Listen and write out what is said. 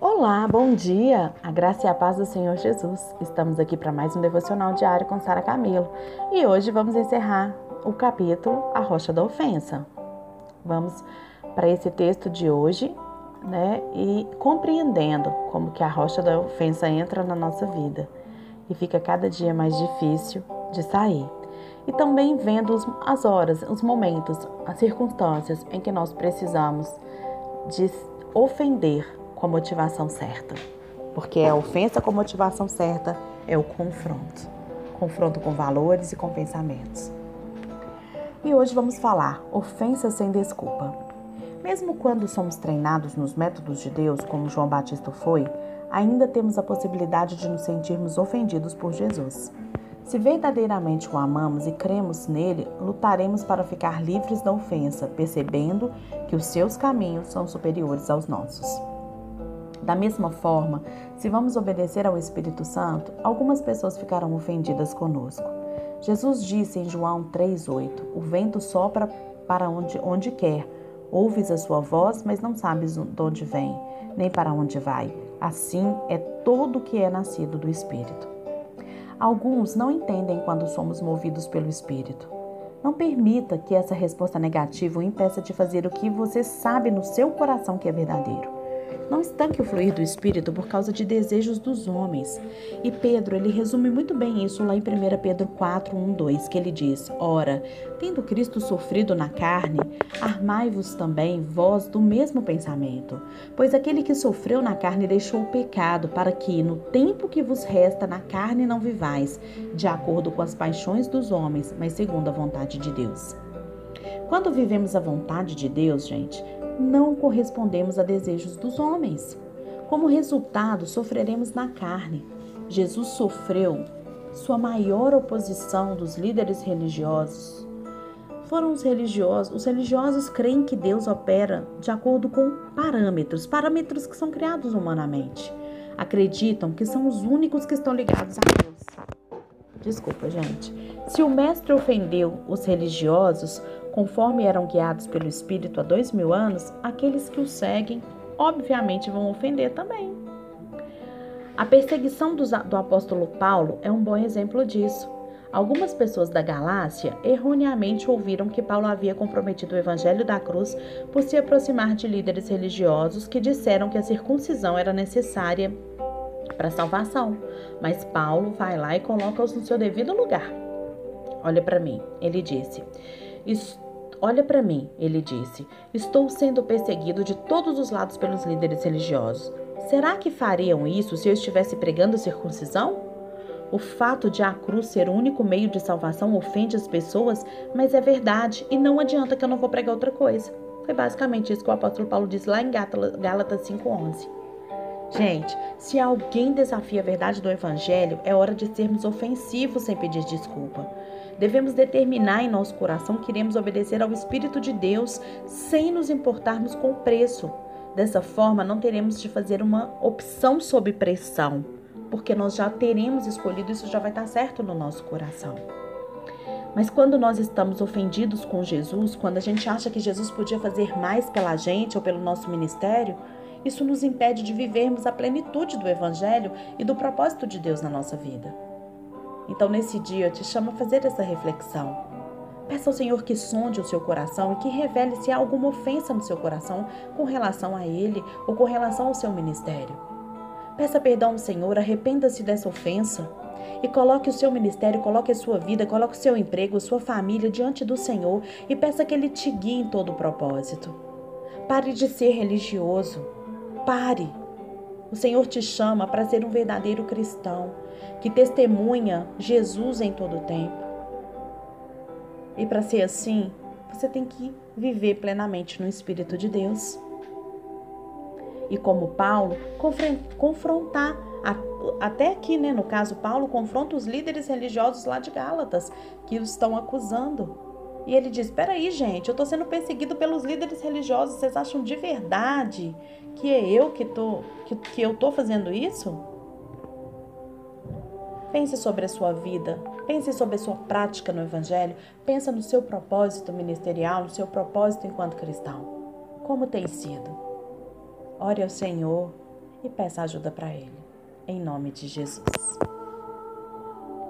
Olá, bom dia! A graça e a paz do Senhor Jesus. Estamos aqui para mais um devocional diário com Sara Camilo e hoje vamos encerrar o capítulo A Rocha da Ofensa. Vamos para esse texto de hoje, né? E compreendendo como que a rocha da ofensa entra na nossa vida e fica cada dia mais difícil de sair. E também vendo as horas, os momentos, as circunstâncias em que nós precisamos de ofender com a motivação certa. Porque a ofensa com a motivação certa é o confronto. Confronto com valores e com pensamentos. E hoje vamos falar ofensa sem desculpa. Mesmo quando somos treinados nos métodos de Deus, como João Batista foi, ainda temos a possibilidade de nos sentirmos ofendidos por Jesus. Se verdadeiramente o amamos e cremos nele, lutaremos para ficar livres da ofensa, percebendo que os seus caminhos são superiores aos nossos. Da mesma forma, se vamos obedecer ao Espírito Santo, algumas pessoas ficarão ofendidas conosco. Jesus disse em João 3,8: O vento sopra para onde, onde quer, ouves a sua voz, mas não sabes de onde vem, nem para onde vai. Assim é todo que é nascido do Espírito. Alguns não entendem quando somos movidos pelo Espírito. Não permita que essa resposta negativa o impeça de fazer o que você sabe no seu coração que é verdadeiro. Não estanque o fluir do Espírito por causa de desejos dos homens. E Pedro, ele resume muito bem isso lá em 1 Pedro 4, 1, 2, que ele diz: Ora, tendo Cristo sofrido na carne, armai-vos também vós do mesmo pensamento. Pois aquele que sofreu na carne deixou o pecado, para que, no tempo que vos resta na carne, não vivais, de acordo com as paixões dos homens, mas segundo a vontade de Deus. Quando vivemos a vontade de Deus, gente, não correspondemos a desejos dos homens. Como resultado, sofreremos na carne. Jesus sofreu sua maior oposição dos líderes religiosos. Foram os religiosos. Os religiosos creem que Deus opera de acordo com parâmetros, parâmetros que são criados humanamente. Acreditam que são os únicos que estão ligados a Deus. Desculpa, gente. Se o mestre ofendeu os religiosos, conforme eram guiados pelo Espírito há dois mil anos, aqueles que o seguem, obviamente, vão ofender também. A perseguição do apóstolo Paulo é um bom exemplo disso. Algumas pessoas da Galácia erroneamente ouviram que Paulo havia comprometido o evangelho da cruz por se aproximar de líderes religiosos que disseram que a circuncisão era necessária para salvação. Mas Paulo vai lá e coloca-os no seu devido lugar. Olha para mim, ele disse: Olha para mim, ele disse. Estou sendo perseguido de todos os lados pelos líderes religiosos. Será que fariam isso se eu estivesse pregando circuncisão? O fato de a cruz ser o único meio de salvação ofende as pessoas, mas é verdade e não adianta que eu não vou pregar outra coisa. Foi basicamente isso que o apóstolo Paulo disse lá em Gálatas 5:11. Gente, se alguém desafia a verdade do Evangelho, é hora de sermos ofensivos sem pedir desculpa. Devemos determinar em nosso coração que iremos obedecer ao Espírito de Deus sem nos importarmos com o preço. Dessa forma, não teremos de fazer uma opção sob pressão, porque nós já teremos escolhido, isso já vai estar certo no nosso coração. Mas quando nós estamos ofendidos com Jesus, quando a gente acha que Jesus podia fazer mais pela gente ou pelo nosso ministério, isso nos impede de vivermos a plenitude do Evangelho e do propósito de Deus na nossa vida. Então, nesse dia, eu te chamo a fazer essa reflexão. Peça ao Senhor que sonde o seu coração e que revele se há alguma ofensa no seu coração com relação a Ele ou com relação ao seu ministério. Peça perdão ao Senhor, arrependa-se dessa ofensa e coloque o seu ministério, coloque a sua vida, coloque o seu emprego, a sua família diante do Senhor e peça que Ele te guie em todo o propósito. Pare de ser religioso. Pare. O Senhor te chama para ser um verdadeiro cristão que testemunha Jesus em todo o tempo. E para ser assim, você tem que viver plenamente no Espírito de Deus. E como Paulo, confrontar, até aqui, né, no caso, Paulo confronta os líderes religiosos lá de Gálatas, que o estão acusando. E ele diz: Peraí, gente, eu estou sendo perseguido pelos líderes religiosos. Vocês acham de verdade que é eu que, tô, que, que eu estou fazendo isso? Pense sobre a sua vida, pense sobre a sua prática no Evangelho, pense no seu propósito ministerial, no seu propósito enquanto cristão. Como tem sido? Ore ao Senhor e peça ajuda para ele. Em nome de Jesus.